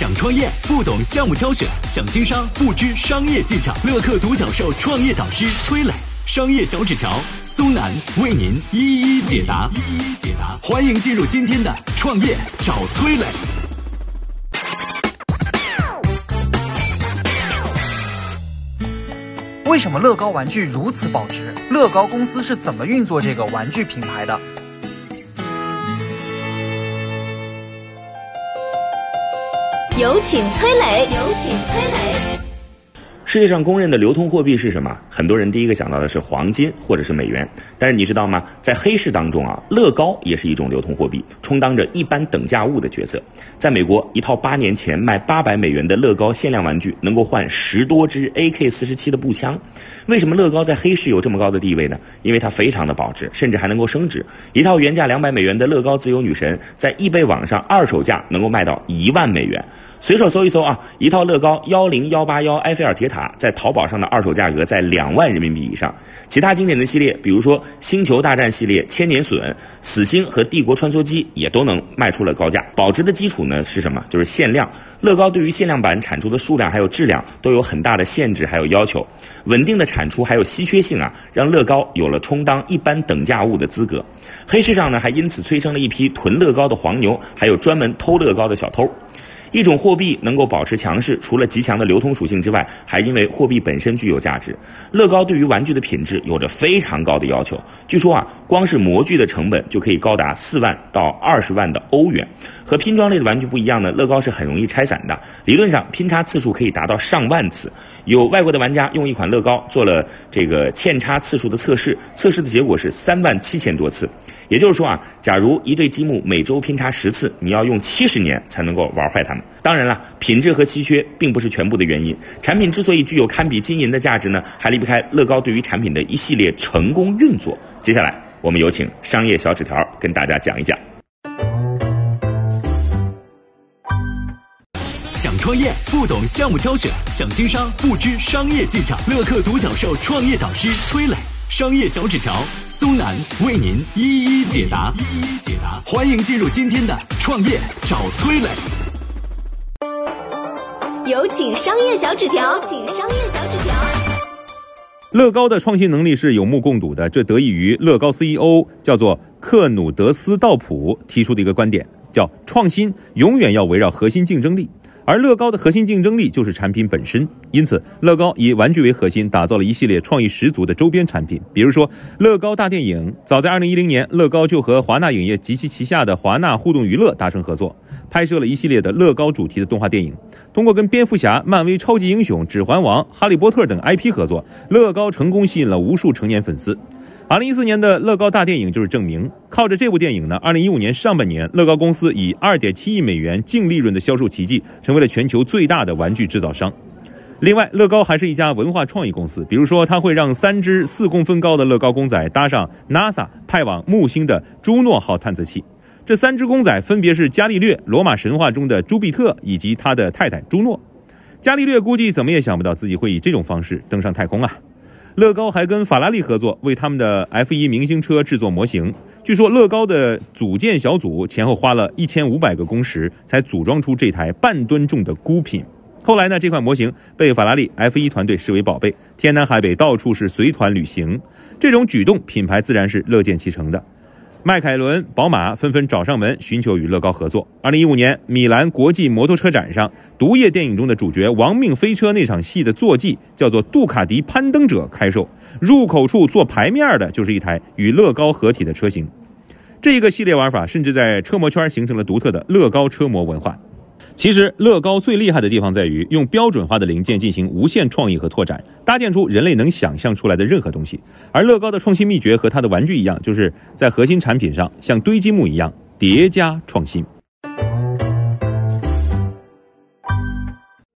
想创业不懂项目挑选，想经商不知商业技巧。乐客独角兽创业导师崔磊，商业小纸条苏南为您一一解答。一一解答，欢迎进入今天的创业找崔磊。为什么乐高玩具如此保值？乐高公司是怎么运作这个玩具品牌的？有请崔磊。有请崔磊。世界上公认的流通货币是什么？很多人第一个想到的是黄金或者是美元。但是你知道吗？在黑市当中啊，乐高也是一种流通货币，充当着一般等价物的角色。在美国，一套八年前卖八百美元的乐高限量玩具，能够换十多支 AK 四十七的步枪。为什么乐高在黑市有这么高的地位呢？因为它非常的保值，甚至还能够升值。一套原价两百美元的乐高自由女神，在易贝网上二手价能够卖到一万美元。随手搜一搜啊，一套乐高幺零幺八幺埃菲尔铁塔在淘宝上的二手价格在两万人民币以上。其他经典的系列，比如说星球大战系列、千年隼、死星和帝国穿梭机，也都能卖出了高价。保值的基础呢是什么？就是限量。乐高对于限量版产出的数量还有质量都有很大的限制，还有要求。稳定的产出还有稀缺性啊，让乐高有了充当一般等价物的资格。黑市上呢，还因此催生了一批囤乐高的黄牛，还有专门偷乐高的小偷。一种货币能够保持强势，除了极强的流通属性之外，还因为货币本身具有价值。乐高对于玩具的品质有着非常高的要求。据说啊，光是模具的成本就可以高达四万到二十万的欧元。和拼装类的玩具不一样呢，乐高是很容易拆散的。理论上，拼插次数可以达到上万次。有外国的玩家用一款乐高做了这个嵌插次数的测试，测试的结果是三万七千多次。也就是说啊，假如一对积木每周拼插十次，你要用七十年才能够玩坏它们。当然了，品质和稀缺并不是全部的原因。产品之所以具有堪比金银的价值呢，还离不开乐高对于产品的一系列成功运作。接下来，我们有请商业小纸条跟大家讲一讲。想创业不懂项目挑选，想经商不知商业技巧。乐客独角兽创业导师崔磊，商业小纸条苏南为您一一解答。一一解答，欢迎进入今天的创业找崔磊。有请商业小纸条，请商业小纸条。乐高的创新能力是有目共睹的，这得益于乐高 CEO 叫做克努德斯道普提出的一个观点，叫创新永远要围绕核心竞争力。而乐高的核心竞争力就是产品本身，因此乐高以玩具为核心，打造了一系列创意十足的周边产品。比如说，乐高大电影，早在2010年，乐高就和华纳影业及其旗下的华纳互动娱乐达成合作，拍摄了一系列的乐高主题的动画电影。通过跟蝙蝠侠、漫威超级英雄、指环王、哈利波特等 IP 合作，乐高成功吸引了无数成年粉丝。二零一四年的乐高大电影就是证明。靠着这部电影呢，二零一五年上半年，乐高公司以二点七亿美元净利润的销售奇迹，成为了全球最大的玩具制造商。另外，乐高还是一家文化创意公司，比如说，它会让三只四公分高的乐高公仔搭上 NASA 派往木星的朱诺号探测器。这三只公仔分别是伽利略、罗马神话中的朱庇特以及他的太太朱诺。伽利略估计怎么也想不到自己会以这种方式登上太空啊！乐高还跟法拉利合作，为他们的 F1 明星车制作模型。据说乐高的组建小组前后花了一千五百个工时，才组装出这台半吨重的孤品。后来呢，这款模型被法拉利 F1 团队视为宝贝，天南海北到处是随团旅行。这种举动，品牌自然是乐见其成的。迈凯伦、宝马纷纷找上门，寻求与乐高合作。二零一五年，米兰国际摩托车展上，《毒液》电影中的主角亡命飞车那场戏的坐骑叫做杜卡迪攀登者开售，入口处做牌面的就是一台与乐高合体的车型。这一个系列玩法甚至在车模圈形成了独特的乐高车模文化。其实，乐高最厉害的地方在于用标准化的零件进行无限创意和拓展，搭建出人类能想象出来的任何东西。而乐高的创新秘诀和它的玩具一样，就是在核心产品上像堆积木一样叠加创新。